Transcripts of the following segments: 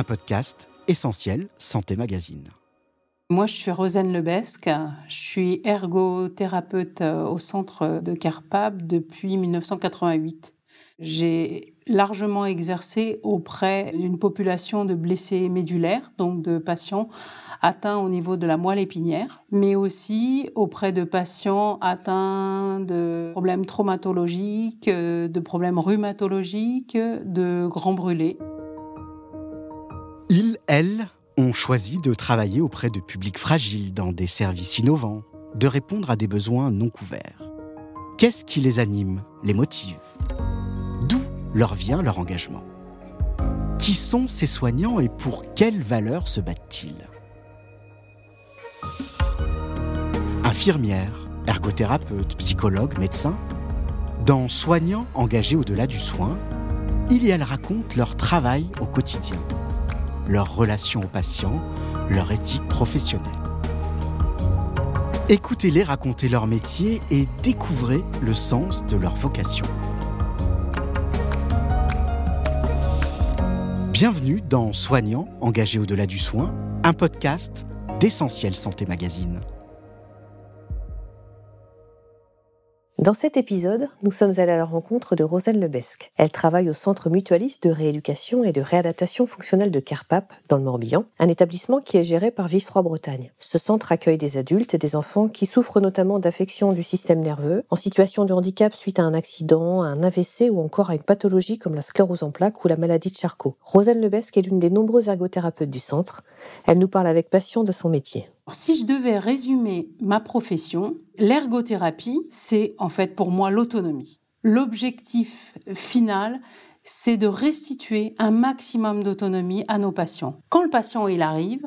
un podcast essentiel Santé Magazine. Moi, je suis Rosane Lebesque. Je suis ergothérapeute euh, au centre de Carpab depuis 1988. J'ai largement exercé auprès d'une population de blessés médulaires, donc de patients atteints au niveau de la moelle épinière, mais aussi auprès de patients atteints de problèmes traumatologiques, euh, de problèmes rhumatologiques, de grands brûlés. Elles, ont choisi de travailler auprès de publics fragiles dans des services innovants, de répondre à des besoins non couverts. Qu'est-ce qui les anime, les motive? Leur vient leur engagement? Qui sont ces soignants et pour quelles valeurs se battent-ils? Infirmières, ergothérapeutes, psychologues, médecins Dans Soignants engagés au-delà du soin, ils et elles racontent leur travail au quotidien, leur relation aux patients, leur éthique professionnelle. Écoutez-les raconter leur métier et découvrez le sens de leur vocation. Bienvenue dans Soignants engagés au-delà du soin, un podcast d'Essentiel Santé Magazine. Dans cet épisode, nous sommes allés à la rencontre de Rosane Lebesque. Elle travaille au Centre mutualiste de rééducation et de réadaptation fonctionnelle de Carpap, dans le Morbihan, un établissement qui est géré par Vice-Roi Bretagne. Ce centre accueille des adultes et des enfants qui souffrent notamment d'affections du système nerveux, en situation de handicap suite à un accident, à un AVC ou encore à une pathologie comme la sclérose en plaques ou la maladie de Charcot. Rosane Lebesque est l'une des nombreuses ergothérapeutes du centre. Elle nous parle avec passion de son métier. Si je devais résumer ma profession, l'ergothérapie, c'est en fait pour moi l'autonomie. L'objectif final, c'est de restituer un maximum d'autonomie à nos patients. Quand le patient il arrive,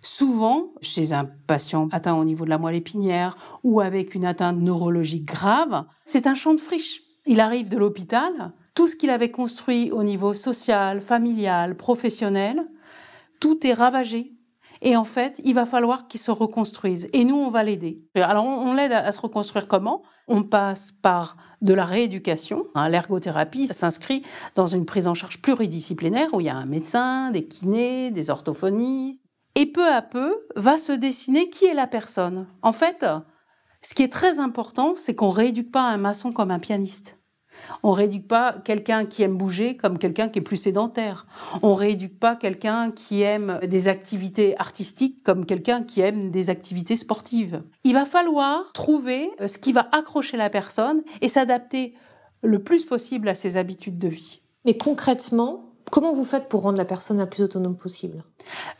souvent chez un patient atteint au niveau de la moelle épinière ou avec une atteinte neurologique grave, c'est un champ de friche. Il arrive de l'hôpital, tout ce qu'il avait construit au niveau social, familial, professionnel, tout est ravagé et en fait, il va falloir qu'il se reconstruise. Et nous, on va l'aider. Alors, on, l'aide à, se reconstruire comment? On passe par de la rééducation. Hein, l'ergothérapie, s'inscrit dans une prise en charge pluridisciplinaire où il y a un médecin, des kinés, des orthophonistes. Et peu à peu, va se dessiner qui est la personne. En fait, ce qui est très important, c'est qu'on rééduque pas un maçon comme un pianiste. On rééduque pas quelqu'un qui aime bouger comme quelqu'un qui est plus sédentaire. On rééduque pas quelqu'un qui aime des activités artistiques comme quelqu'un qui aime des activités sportives. Il va falloir trouver euh, ce qui va accrocher la personne et s'adapter le plus possible à ses habitudes de vie. Mais concrètement, Comment vous faites pour rendre la personne la plus autonome possible?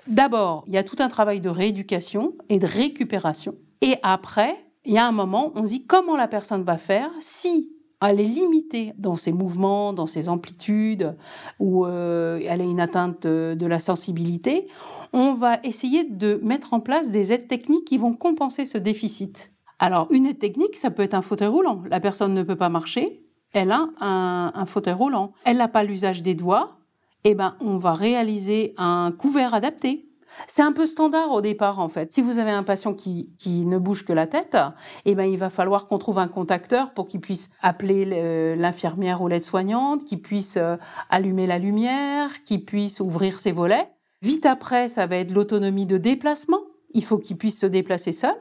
D'abord, il y a tout un travail de rééducation et de récupération. Et après, il y a un moment, on se dit comment la personne va faire si elle est limitée dans ses mouvements, dans ses amplitudes, ou euh, elle a une atteinte de la sensibilité, on va essayer de mettre en place des aides techniques qui vont compenser ce déficit. Alors, une aide technique, ça peut être un fauteuil roulant. La personne ne peut pas marcher, elle a un, un fauteuil roulant. Elle n'a pas l'usage des doigts, eh ben, on va réaliser un couvert adapté. C'est un peu standard au départ, en fait. Si vous avez un patient qui, ne bouge que la tête, eh ben, il va falloir qu'on trouve un contacteur pour qu'il puisse appeler l'infirmière ou l'aide-soignante, qu'il puisse euh, allumer la lumière, qu'il puisse ouvrir ses volets. Vite après, ça va être l'autonomie de déplacement. Il faut qu'il puisse se déplacer seul.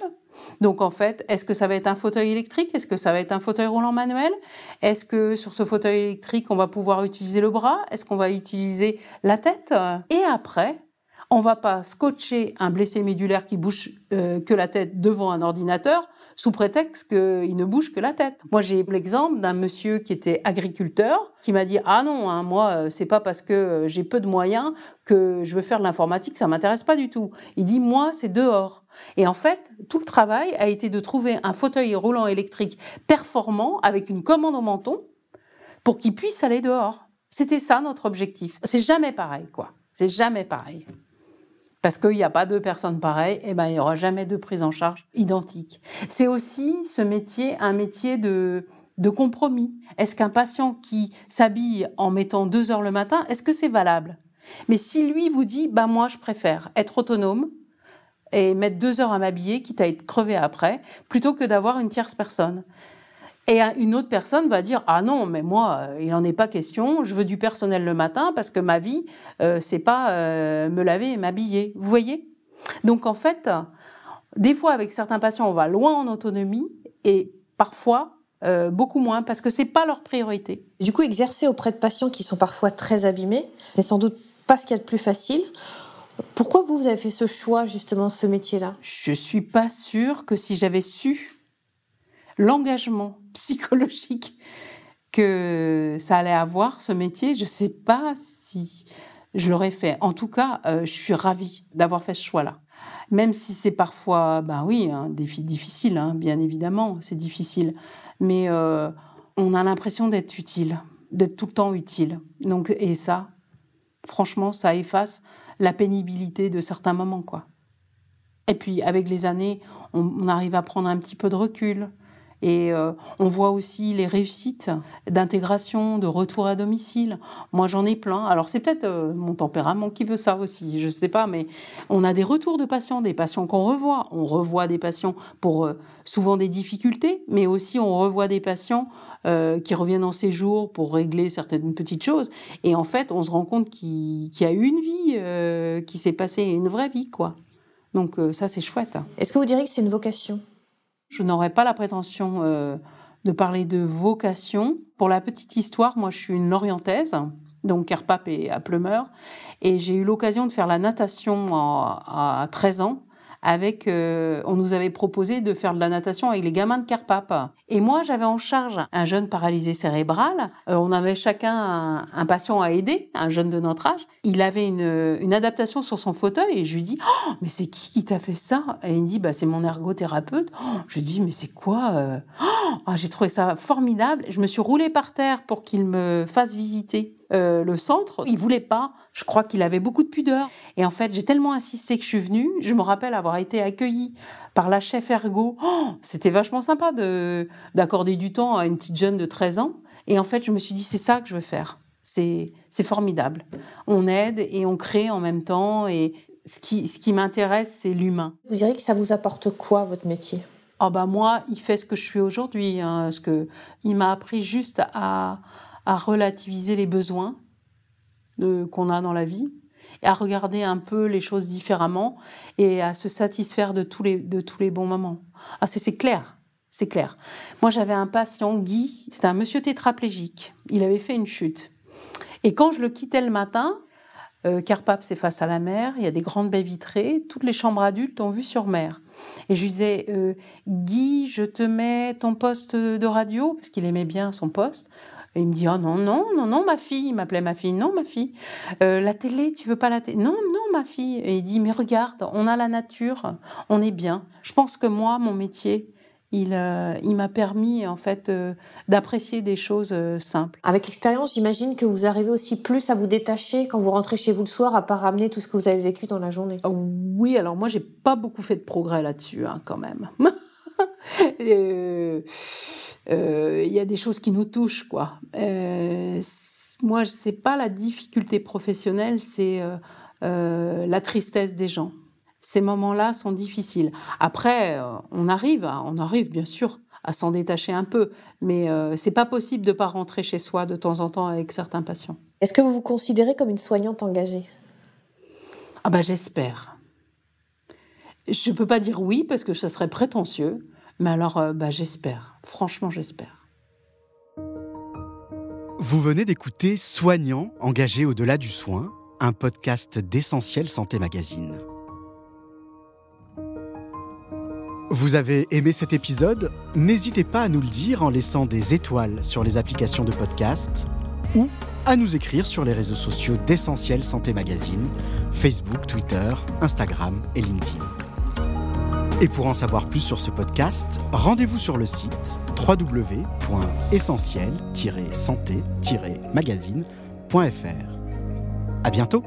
Donc en fait, est-ce que ça va être un fauteuil électrique? Est-ce que ça va être un fauteuil roulant manuel? Est-ce que sur ce fauteuil électrique, on va pouvoir utiliser le bras? Est-ce qu'on va utiliser la tête? Et après, on va pas scotcher un blessé médulaire qui bouge euh, que la tête devant un ordinateur sous prétexte qu'il ne bouge que la tête. Moi, j'ai l'exemple d'un monsieur qui était agriculteur qui m'a dit ah non, hein, moi euh, c'est pas parce que euh, j'ai peu de moyens que je veux faire de l'informatique, ça m'intéresse pas du tout. Il dit moi c'est dehors. Et en fait, tout le travail a été de trouver un fauteuil roulant électrique performant avec une commande au menton pour qu'il puisse aller dehors. C'était ça notre objectif. C'est jamais pareil, quoi. C'est jamais pareil parce qu'il n'y a pas deux personnes pareilles, et eh ben, il n'y aura jamais de prise en charge identique. C'est aussi ce métier, un métier de, de compromis. Est-ce qu'un patient qui s'habille en mettant deux heures le matin, est-ce que c'est valable? Mais si lui vous dit, bah moi je préfère être autonome et mettre deux heures à m'habiller, quitte à être crevé après, plutôt que d'avoir une tierce personne. Et une autre personne va dire ah non mais moi euh, il n'en est pas question je veux du personnel le matin parce que ma vie euh, c'est pas euh, me laver et m'habiller vous voyez? Donc en fait des fois avec certains patients on va loin en autonomie et parfois beaucoup moins parce que c'est pas leur priorité. Du coup exercer auprès de patients qui sont parfois très abîmés c'est sans doute pas ce qu'il y a de plus facile. Pourquoi vous, vous avez fait ce choix justement ce métier-là? Je suis pas sûre que si j'avais su l'engagement psychologique que ça allait avoir, ce métier, je ne sais pas si je l'aurais fait. En tout cas, euh, je suis ravie d'avoir fait ce choix-là. Même si c'est parfois, ben oui, un défi difficile, hein, bien évidemment, c'est difficile. Mais euh, on a l'impression d'être utile, d'être tout le temps utile. Donc, et ça, franchement, ça efface la pénibilité de certains moments. Et puis, avec les années, on arrive à prendre un petit peu de recul. Et euh, on voit aussi les réussites d'intégration, de retour à domicile. Moi, j'en ai plein. Alors, c'est peut-être euh, mon tempérament qui veut ça aussi, je ne sais pas, mais on a des retours de patients, des patients qu'on revoit. On revoit des patients pour euh, souvent des difficultés, mais aussi on revoit des patients qui reviennent en séjour pour régler certaines petites choses. Et en fait, on se rend compte qu'il y a eu une vie qui s'est passée, une vraie vie, quoi. Donc, ça, c'est chouette. Est-ce que vous diriez que c'est une vocation? Je n'aurais pas la prétention euh, de parler de vocation. Pour la petite histoire, moi je suis une lorientaise, donc Kerpap et à Plumeur, et j'ai eu l'occasion de faire la natation à 13 ans avec, euh, on nous avait proposé de faire de la natation avec les gamins de Carpap. Et moi, j'avais en charge un jeune paralysé cérébral. Euh, on avait chacun un, patient à aider, un jeune de notre âge. Il avait une, adaptation sur son fauteuil et je lui dis oh, mais c'est qui qui t'a fait ça? Et il me dit bah c'est mon ergothérapeute. Oh, je lui dis mais c'est quoi euh? oh, J'ai trouvé ça formidable. Je me suis roulée par terre pour qu'il me fasse visiter euh, le centre. Il voulait pas. Je crois qu'il avait beaucoup de pudeur. Et en fait, j'ai tellement insisté que je suis venue. Je me rappelle avoir été accueillie par la chef ergo. Oh, c'était vachement sympa de d'accorder du temps à une petite jeune de 13 ans. Et en fait, je me suis dit, c'est ça que je veux faire. C'est formidable. On aide et on crée en même temps. Et ce qui, ce qui m'intéresse, c'est l'humain. Vous direz que ça vous apporte quoi, votre métier? Oh bah moi, il fait ce que je suis aujourd'hui. Hein, ce que il m'a appris juste à, à relativiser les besoins qu'on a dans la vie, à regarder un peu les choses différemment et à se satisfaire de tous les, de tous les bons moments. Ah, c'est clair, c'est clair. Moi, j'avais un patient, Guy, c'était un monsieur tétraplégique. Il avait fait une chute. Et quand je le quittais le matin, euh, Carpap, c'est face à la mer, il y a des grandes baies vitrées, toutes les chambres adultes ont vue sur mer. Et je lui disais, euh, Guy, je te mets ton poste de radio, parce qu'il aimait bien son poste. Et il me dit, oh non, non, non, non, ma fille. Il m'appelait ma fille. Non, ma fille. Euh, la télé, tu veux pas la télé? Non, non, ma fille. Et il dit, mais regarde, on a la nature, on est bien. Je pense que moi, mon métier, il, euh, il m'a permis en fait euh, d'apprécier des choses simples. Avec l'expérience, j'imagine que vous arrivez aussi plus à vous détacher quand vous rentrez chez vous le soir, à pas ramener tout ce que vous avez vécu dans la journée. Oh, oui, alors moi j'ai pas beaucoup fait de progrès là-dessus hein, quand même. Euh, il y a des choses qui nous touchent, quoi. Euh, moi, sais pas la difficulté professionnelle, c'est euh, la tristesse des gens. Ces moments-là sont difficiles. Après, on arrive, on arrive bien sûr à s'en détacher un peu, mais c'est pas possible de pas rentrer chez soi de temps en temps avec certains patients. Est-ce que vous vous considérez comme une soignante engagée? Ah bah j'espère. Je peux pas dire oui parce que ça serait prétentieux, mais alors, euh, bah, j'espère. Franchement, j'espère. Vous venez d'écouter Soignant, engagé au-delà du soin, un podcast d'Essentiel Santé Magazine. Vous avez aimé cet épisode? N'hésitez pas à nous le dire en laissant des étoiles sur les applications de podcast ou à nous écrire sur les réseaux sociaux d'Essentiel Santé Magazine, Facebook, Twitter, Instagram et LinkedIn. Et pour en savoir plus sur ce podcast, rendez-vous sur le site www.essentiel-santé-magazine.fr. À bientôt!